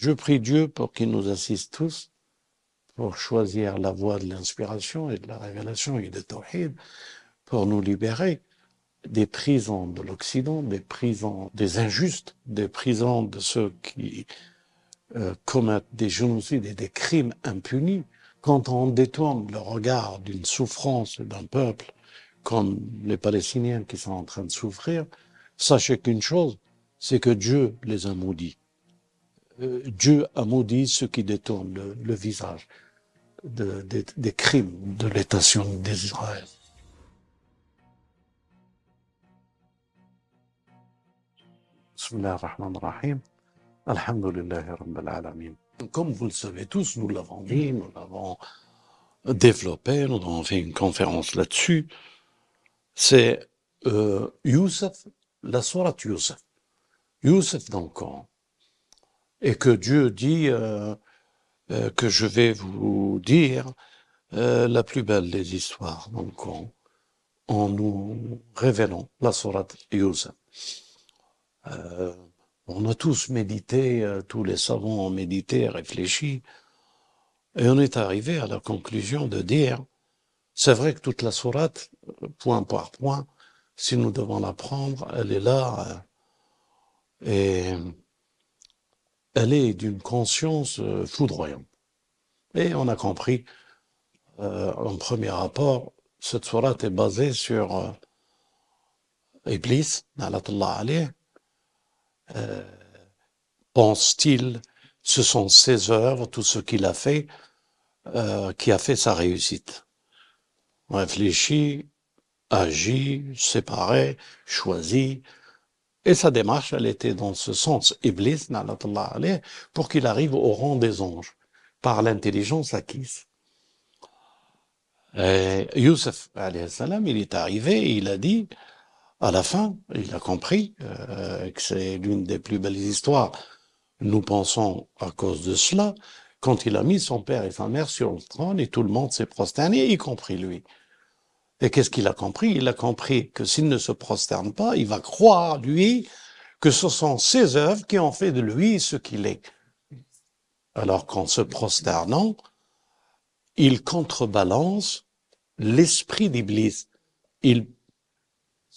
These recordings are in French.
Je prie Dieu pour qu'il nous assiste tous pour choisir la voie de l'inspiration et de la révélation et de tawhid pour nous libérer des prisons de l'Occident, des prisons des injustes, des prisons de ceux qui euh, commettent des génocides et des crimes impunis. Quand on détourne le regard d'une souffrance d'un peuple comme les Palestiniens qui sont en train de souffrir, sachez qu'une chose, c'est que Dieu les a maudits. Euh, Dieu a maudit ceux qui détournent le, visage de, de, des crimes de l'État sioniste d'Israël. Comme vous le savez tous, nous l'avons dit, nous l'avons développé, nous avons fait une conférence là-dessus. C'est euh, Youssef, la sourate Youssef. Youssef dans le Coran. Et que Dieu dit euh, euh, que je vais vous dire euh, la plus belle des histoires le Coran en nous révélant la sourate. Euh, on a tous médité, tous les savants ont médité, réfléchi, et on est arrivé à la conclusion de dire, c'est vrai que toute la sourate, point par point, si nous devons la prendre, elle est là, et elle est d'une conscience euh, foudroyante. Et on a compris, euh, en premier rapport, cette sourate est basée sur euh, Iblis, euh, pense-t-il, ce sont ses œuvres, tout ce qu'il a fait, euh, qui a fait sa réussite. Réfléchit, agit, séparé, choisit, et sa démarche, elle était dans ce sens, Iblis, pour qu'il arrive au rang des anges, par l'intelligence acquise. Et Youssef, il est arrivé il a dit, à la fin, il a compris euh, que c'est l'une des plus belles histoires. Nous pensons à cause de cela, quand il a mis son père et sa mère sur le trône et tout le monde s'est prosterné, y compris lui. Et qu'est-ce qu'il a compris? Il a compris que s'il ne se prosterne pas, il va croire, lui, que ce sont ses œuvres qui ont fait de lui ce qu'il est. Alors qu'en se prosternant, il contrebalance l'esprit d'Iblis. Il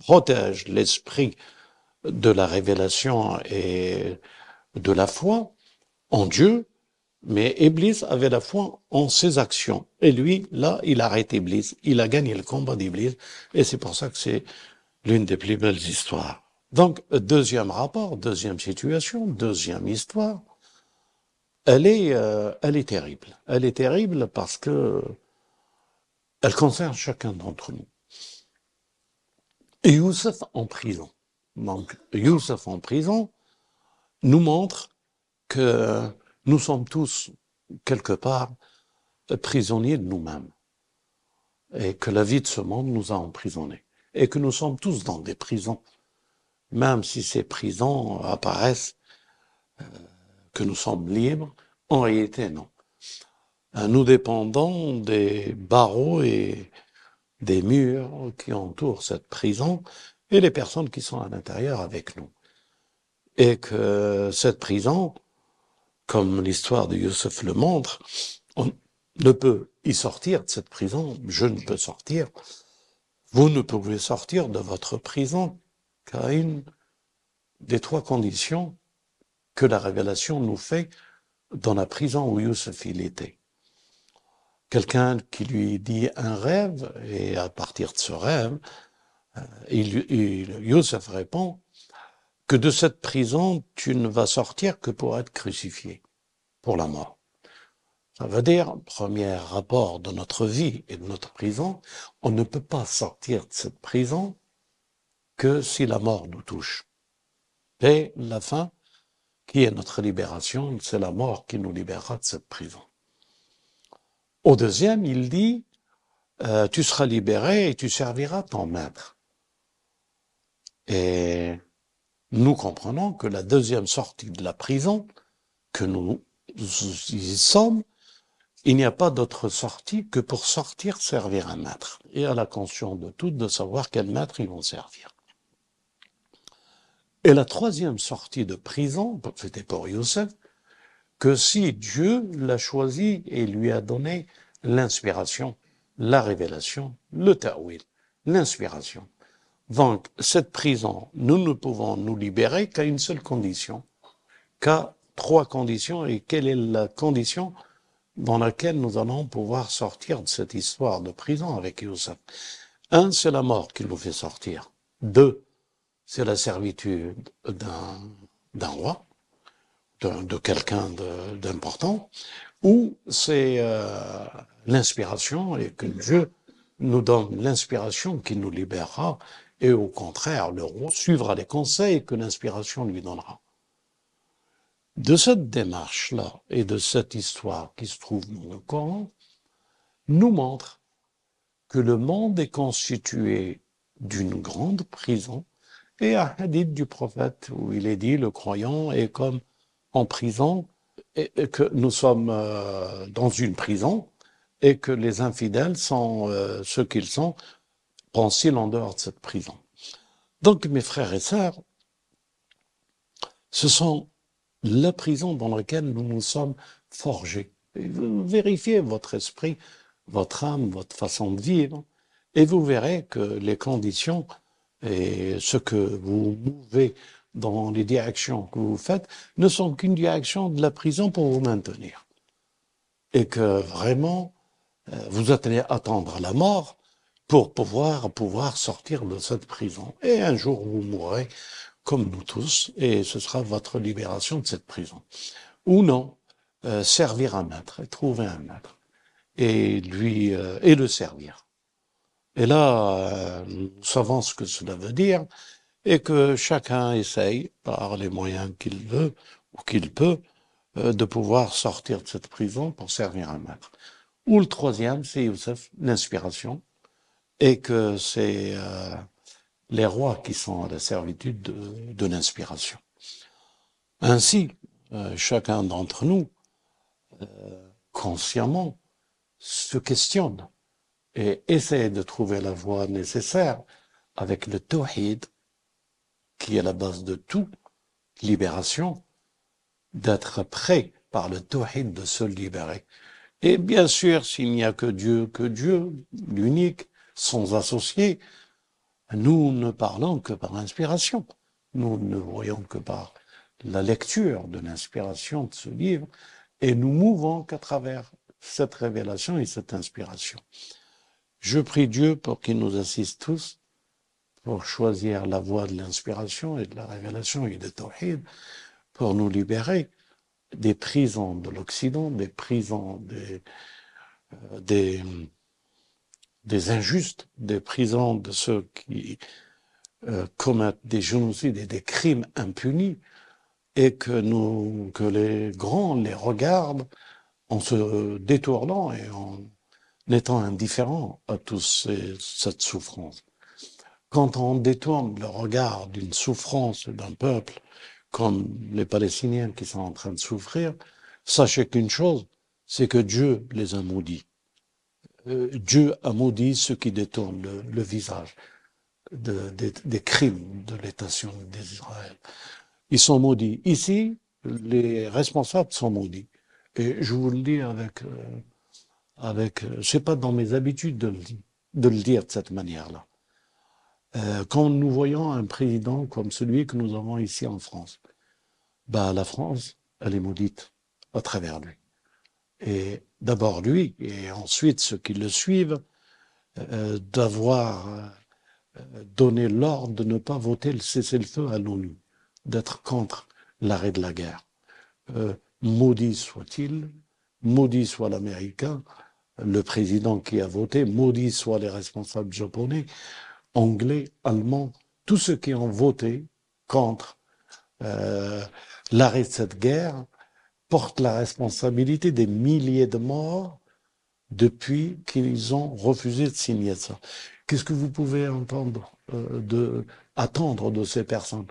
protège l'esprit de la révélation et de la foi en Dieu, mais Iblis avait la foi en ses actions. Et lui, là, il arrête Iblis. Il a gagné le combat d'Iblis. Et c'est pour ça que c'est l'une des plus belles histoires. Donc, deuxième rapport, deuxième situation, deuxième histoire. Elle est, euh, elle est terrible. Elle est terrible parce que elle concerne chacun d'entre nous. Youssef en prison. Donc, Youssef en prison nous montre que nous sommes tous, quelque part, prisonniers de nous-mêmes. Et que la vie de ce monde nous a emprisonnés. Et que nous sommes tous dans des prisons. Même si ces prisons apparaissent euh, que nous sommes libres, en réalité non. Euh, nous dépendons des barreaux et des murs qui entourent cette prison et les personnes qui sont à l'intérieur avec nous. Et que cette prison, comme l'histoire de Youssef le montre, on ne peut y sortir de cette prison, je ne peux sortir. Vous ne pouvez sortir de votre prison qu'à une des trois conditions que la révélation nous fait dans la prison où Youssef il était quelqu'un qui lui dit un rêve, et à partir de ce rêve, euh, il, Youssef répond que de cette prison, tu ne vas sortir que pour être crucifié, pour la mort. Ça veut dire, premier rapport de notre vie et de notre prison, on ne peut pas sortir de cette prison que si la mort nous touche. Et la fin, qui est notre libération, c'est la mort qui nous libérera de cette prison. Au deuxième, il dit, euh, tu seras libéré et tu serviras ton maître. Et nous comprenons que la deuxième sortie de la prison, que nous y sommes, il n'y a pas d'autre sortie que pour sortir servir un maître. Et à la conscience de toutes de savoir quel maître ils vont servir. Et la troisième sortie de prison, c'était pour Youssef, que si Dieu l'a choisi et lui a donné l'inspiration, la révélation, le ta'wil, l'inspiration. Donc, cette prison, nous ne pouvons nous libérer qu'à une seule condition, qu'à trois conditions. Et quelle est la condition dans laquelle nous allons pouvoir sortir de cette histoire de prison avec Youssef? Un, c'est la mort qui nous fait sortir. Deux, c'est la servitude d'un roi, de, quelqu'un d'important, ou c'est euh, l'inspiration et que Dieu nous donne l'inspiration qui nous libérera, et au contraire, le roi suivra les conseils que l'inspiration lui donnera. De cette démarche-là et de cette histoire qui se trouve dans le Coran, nous montre que le monde est constitué d'une grande prison et un hadith du prophète où il est dit le croyant est comme en prison et que nous sommes euh, dans une prison et que les infidèles sont euh, ce qu'ils sont en dehors de cette prison. Donc mes frères et sœurs, ce sont la prison dans laquelle nous nous sommes forgés. Vérifiez votre esprit, votre âme, votre façon de vivre, et vous verrez que les conditions et ce que vous mouvez dans les directions que vous faites ne sont qu'une direction de la prison pour vous maintenir. Et que vraiment, euh, vous attendez à attendre la mort pour pouvoir, pouvoir sortir de cette prison. Et un jour, vous mourrez comme nous tous, et ce sera votre libération de cette prison. Ou non, euh, servir un maître, et trouver un maître, et lui, euh, et le servir. Et là, nous savons ce que cela veut dire, et que chacun essaye, par les moyens qu'il veut ou qu'il peut, euh, de pouvoir sortir de cette prison pour servir un maître. Ou le troisième, c'est Youssef, l'inspiration, et que c'est euh, les rois qui sont à la servitude de, de l'inspiration. Ainsi, euh, chacun d'entre nous, consciemment, se questionne et essaie de trouver la voie nécessaire avec le tawhid qui est la base de tout, libération, d'être prêt par le tawhid de se libérer. Et bien sûr, s'il n'y a que Dieu, que Dieu, l'unique, sans associé, nous ne parlons que par l'inspiration. Nous ne voyons que par la lecture de l'inspiration de ce livre et nous mouvons qu'à travers cette révélation et cette inspiration. Je prie Dieu pour qu'il nous assiste tous pour choisir la voie de l'inspiration et de la révélation et de tawhid pour nous libérer des prisons de l'Occident, des prisons des, euh, des, des injustes, des prisons de ceux qui euh, commettent des génocides et des crimes impunis, et que nous, que les grands les regardent en se détournant et en étant indifférents à toute cette souffrance. Quand on détourne le regard d'une souffrance d'un peuple, comme les Palestiniens qui sont en train de souffrir, sachez qu'une chose, c'est que Dieu les a maudits. Euh, Dieu a maudit ceux qui détournent le, visage des crimes de l'État d'Israël. Ils sont maudits. Ici, les responsables sont maudits. Et je vous le dis avec, euh, avec, euh, c'est pas dans mes habitudes de le, de le dire de cette manière-là. Euh, quand nous voyons un président comme celui que nous avons ici en France, bah, la France, elle est maudite à travers lui. Et d'abord lui, et ensuite ceux qui le suivent, euh, d'avoir euh, donné l'ordre de ne pas voter le cessez-le-feu à l'ONU, d'être contre l'arrêt de la guerre. maudit soit-il, maudit soit l'Américain, le président qui a voté, maudit soit les responsables japonais, anglais, allemands, tous ceux qui ont voté contre euh, l'arrêt de cette guerre portent la responsabilité des milliers de morts depuis qu'ils ont refusé de signer ça. Qu'est-ce que vous pouvez entendre euh, de attendre de ces personnes?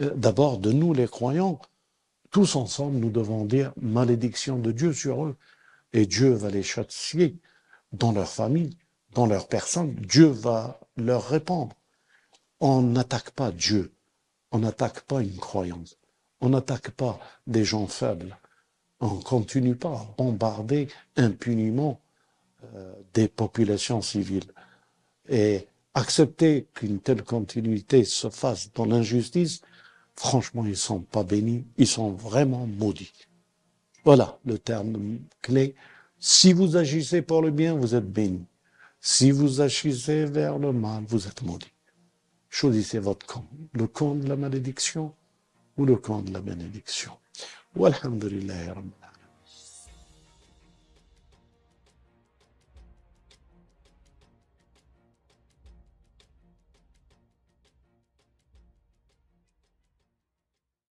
Euh, D'abord, de nous les croyants, tous ensemble, nous devons dire malédiction de Dieu sur eux, et Dieu va les châtier dans leur famille, dans leur personne. Dieu va leur répondre. On n'attaque pas Dieu, on n'attaque pas une croyance, on n'attaque pas des gens faibles, on ne continue pas à bombarder impuniment euh, des populations civiles. Et accepter qu'une telle continuité se fasse dans l'injustice, franchement, ils sont pas bénis, ils sont vraiment maudits. Voilà le terme clé. Si vous agissez pour le bien, vous êtes béni. Si vous agissez vers le mal, vous êtes maudit. Choisissez votre camp. Le camp de la malédiction ou le camp de la bénédiction. والحمد لله رب